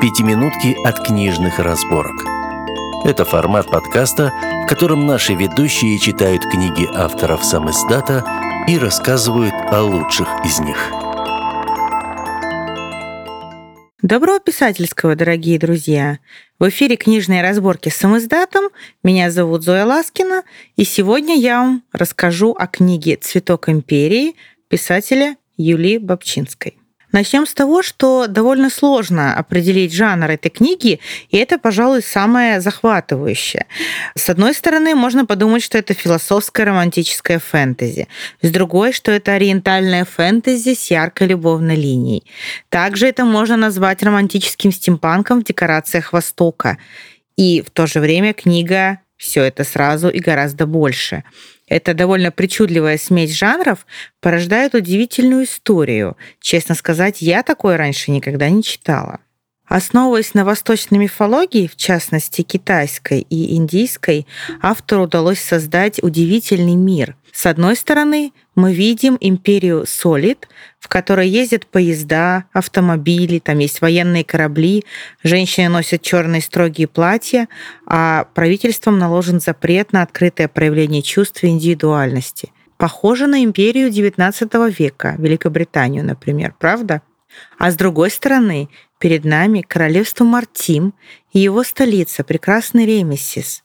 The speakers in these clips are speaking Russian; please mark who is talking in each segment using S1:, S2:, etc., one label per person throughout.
S1: «Пятиминутки от книжных разборок». Это формат подкаста, в котором наши ведущие читают книги авторов сам издата и рассказывают о лучших из них.
S2: Доброго писательского, дорогие друзья! В эфире книжные разборки с самоиздатом. Меня зовут Зоя Ласкина, и сегодня я вам расскажу о книге «Цветок империи» писателя Юлии Бабчинской. Начнем с того, что довольно сложно определить жанр этой книги, и это, пожалуй, самое захватывающее. С одной стороны, можно подумать, что это философское романтическое фэнтези. С другой, что это ориентальное фэнтези с яркой любовной линией. Также это можно назвать романтическим стимпанком в декорациях Востока. И в то же время книга все это сразу и гораздо больше. Эта довольно причудливая смесь жанров порождает удивительную историю. Честно сказать, я такое раньше никогда не читала. Основываясь на восточной мифологии, в частности китайской и индийской, автору удалось создать удивительный мир. С одной стороны, мы видим империю Солид, в которой ездят поезда, автомобили, там есть военные корабли, женщины носят черные строгие платья, а правительством наложен запрет на открытое проявление чувств и индивидуальности. Похоже на империю XIX века, Великобританию, например, правда? А с другой стороны, перед нами королевство Мартим и его столица, прекрасный Ремесис.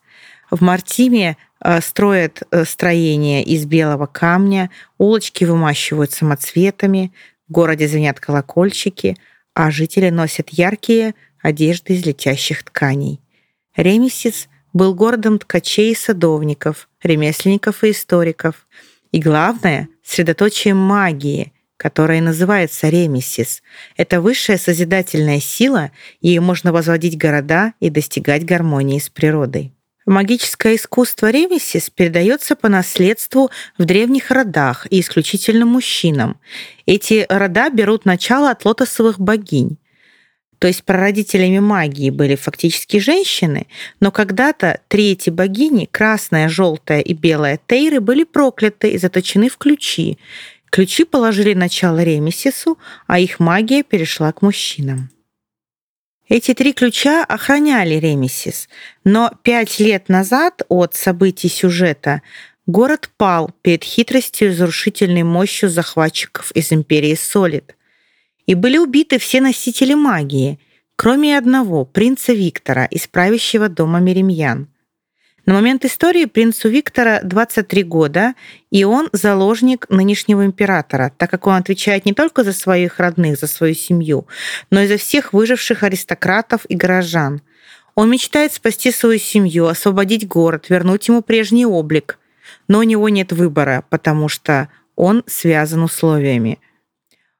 S2: В Мартиме э, строят э, строения из белого камня, улочки вымащивают самоцветами, в городе звенят колокольчики, а жители носят яркие одежды из летящих тканей. Ремесис был городом ткачей и садовников, ремесленников и историков. И главное, средоточием магии, которая называется ремесис. Это высшая созидательная сила, ее можно возводить города и достигать гармонии с природой. Магическое искусство ремесис передается по наследству в древних родах и исключительно мужчинам. Эти рода берут начало от лотосовых богинь. То есть прародителями магии были фактически женщины, но когда-то три эти богини, красная, желтая и белая Тейры, были прокляты и заточены в ключи. Ключи положили начало Ремесису, а их магия перешла к мужчинам. Эти три ключа охраняли Ремесис, но пять лет назад от событий сюжета город пал перед хитростью и разрушительной мощью захватчиков из империи Солид. И были убиты все носители магии, кроме одного, принца Виктора из правящего дома Меремьян. На момент истории принцу Виктора 23 года, и он заложник нынешнего императора, так как он отвечает не только за своих родных, за свою семью, но и за всех выживших аристократов и горожан. Он мечтает спасти свою семью, освободить город, вернуть ему прежний облик. Но у него нет выбора, потому что он связан условиями.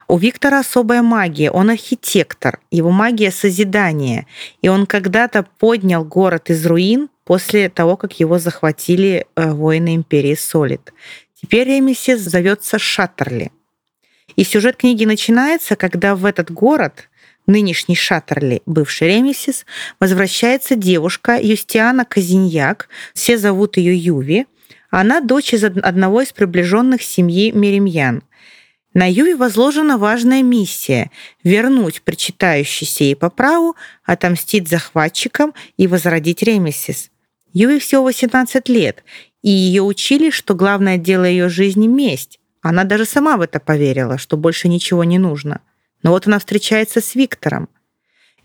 S2: У Виктора особая магия, он архитектор, его магия созидания, и он когда-то поднял город из руин, после того, как его захватили э, воины империи Солид. Теперь Ремесис зовется Шаттерли. И сюжет книги начинается, когда в этот город, нынешний Шаттерли, бывший Ремесис, возвращается девушка Юстиана Казиньяк, все зовут ее Юви. Она дочь из одного из приближенных семьи Меремьян. На Юви возложена важная миссия – вернуть причитающийся ей по праву, отомстить захватчикам и возродить Ремесис – Юе всего 18 лет, и ее учили, что главное дело ее жизни — месть. Она даже сама в это поверила, что больше ничего не нужно. Но вот она встречается с Виктором.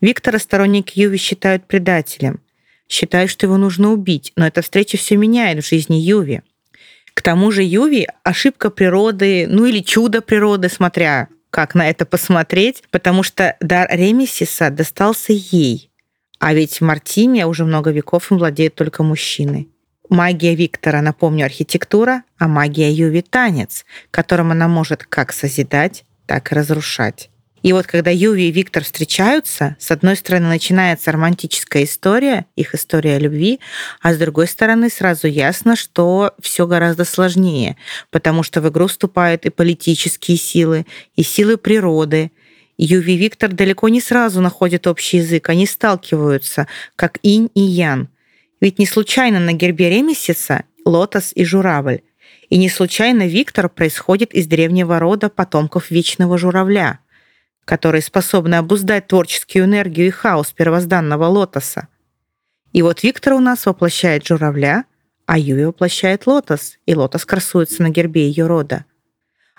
S2: Виктора сторонники Юви считают предателем. Считают, что его нужно убить, но эта встреча все меняет в жизни Юви. К тому же Юви — ошибка природы, ну или чудо природы, смотря как на это посмотреть, потому что дар Ремесиса достался ей — а ведь в Мартине уже много веков им владеют только мужчины. Магия Виктора, напомню, архитектура, а магия Юви — танец, которым она может как созидать, так и разрушать. И вот когда Юви и Виктор встречаются, с одной стороны начинается романтическая история, их история любви, а с другой стороны сразу ясно, что все гораздо сложнее, потому что в игру вступают и политические силы, и силы природы, Юви и Виктор далеко не сразу находят общий язык, они сталкиваются, как инь и ян. Ведь не случайно на гербе Ремесиса лотос и журавль. И не случайно Виктор происходит из древнего рода потомков вечного журавля. Которые способны обуздать творческую энергию и хаос первозданного лотоса. И вот Виктор у нас воплощает журавля, а Юви воплощает лотос, и лотос красуется на гербе ее рода.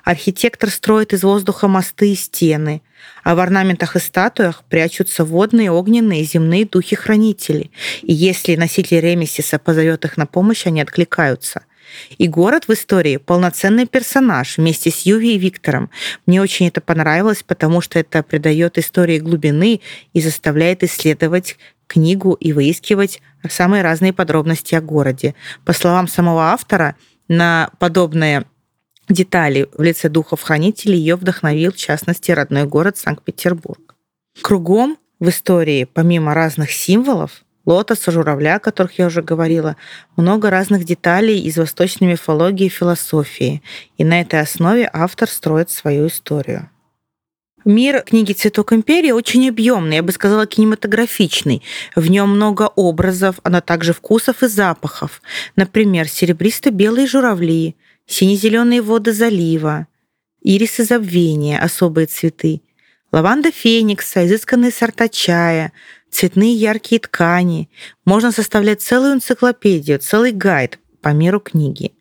S2: Архитектор строит из воздуха мосты и стены, а в орнаментах и статуях прячутся водные, огненные, земные духи-хранители. И если носитель Ремесиса позовет их на помощь, они откликаются. И город в истории полноценный персонаж вместе с Юви и Виктором. Мне очень это понравилось, потому что это придает истории глубины и заставляет исследовать книгу и выискивать самые разные подробности о городе. По словам самого автора, на подобные детали в лице духов-хранителей ее вдохновил, в частности, родной город Санкт-Петербург. Кругом в истории, помимо разных символов, лотоса, журавля, о которых я уже говорила, много разных деталей из восточной мифологии и философии, и на этой основе автор строит свою историю. Мир книги «Цветок империи» очень объемный, я бы сказала, кинематографичный. В нем много образов, но также вкусов и запахов. Например, серебристо-белые журавли, сине-зеленые воды залива, ирисы забвения, особые цветы, лаванда феникса, изысканные сорта чая, цветные яркие ткани. Можно составлять целую энциклопедию, целый гайд по миру книги.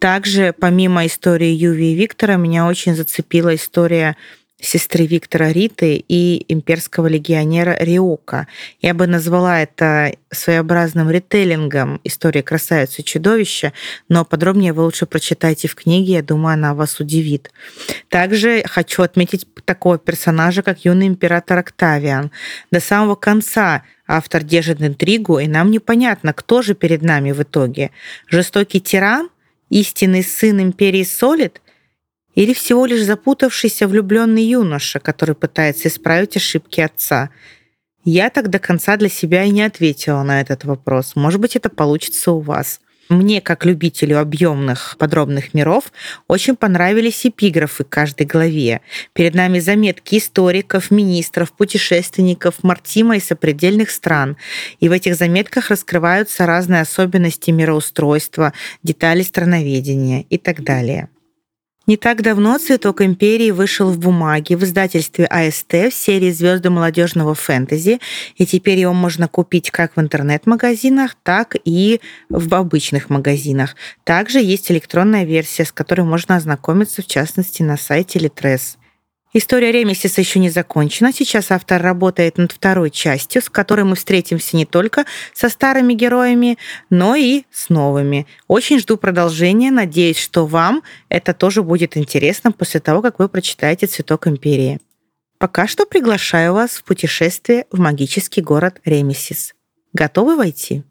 S2: Также, помимо истории Юви и Виктора, меня очень зацепила история сестры Виктора Риты и имперского легионера Риока. Я бы назвала это своеобразным ритейлингом истории красавицы чудовища, но подробнее вы лучше прочитайте в книге, я думаю, она вас удивит. Также хочу отметить такого персонажа, как юный император Октавиан. До самого конца автор держит интригу, и нам непонятно, кто же перед нами в итоге. Жестокий тиран, истинный сын империи Солид – или всего лишь запутавшийся влюбленный юноша, который пытается исправить ошибки отца? Я так до конца для себя и не ответила на этот вопрос. Может быть, это получится у вас. Мне, как любителю объемных подробных миров, очень понравились эпиграфы каждой главе. Перед нами заметки историков, министров, путешественников, Мартима и сопредельных стран. И в этих заметках раскрываются разные особенности мироустройства, детали страноведения и так далее. Не так давно «Цветок империи» вышел в бумаге в издательстве АСТ в серии «Звезды молодежного фэнтези», и теперь его можно купить как в интернет-магазинах, так и в обычных магазинах. Также есть электронная версия, с которой можно ознакомиться, в частности, на сайте Литрес. История Ремесиса еще не закончена. Сейчас автор работает над второй частью, с которой мы встретимся не только со старыми героями, но и с новыми. Очень жду продолжения. Надеюсь, что вам это тоже будет интересно после того, как вы прочитаете «Цветок империи». Пока что приглашаю вас в путешествие в магический город Ремесис. Готовы войти?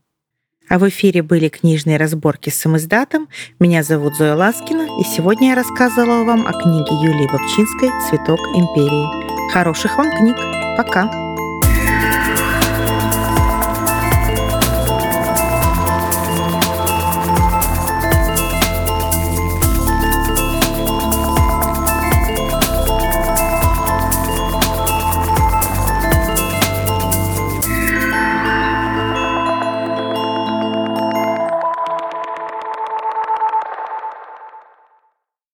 S2: А в эфире были книжные разборки с самоиздатом. Меня зовут Зоя Ласкина, и сегодня я рассказывала вам о книге Юлии Бобчинской «Цветок империи». Хороших вам книг. Пока!